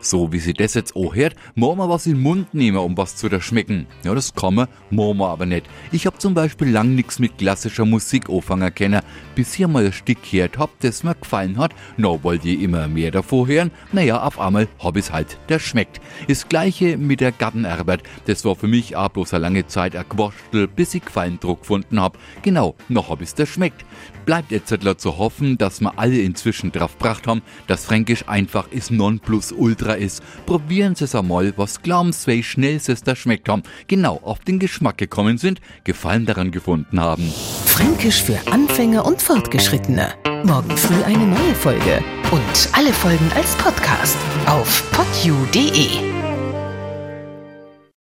So wie sie das jetzt auch hört, muss man was in den Mund nehmen, um was zu schmecken. Ja, das kann man, muss man aber nicht. Ich hab zum Beispiel lang nichts mit klassischer Musik anfangen können, bis hier mal ein Stück gehört hab, das mir gefallen hat. Na, wollt ihr immer mehr davor hören? Naja, auf einmal hab ich's halt, der schmeckt. Das gleiche mit der Gartenarbeit. Das war für mich auch bloß eine lange Zeit ein Quaschtel, bis ich Gefallen Druck gefunden hab. Genau, noch hab ich's, der schmeckt. Bleibt jetzt zu hoffen, dass wir alle inzwischen drauf gebracht haben, dass Fränkisch einfach ist Nonplusultra ist. Probieren Sie es einmal, was glauben Sie, wie schnell Sie es da schmeckt haben. Genau, auf den Geschmack gekommen sind, Gefallen daran gefunden haben. Fränkisch für Anfänger und Fortgeschrittene. Morgen früh eine neue Folge. Und alle Folgen als Podcast auf podu.de.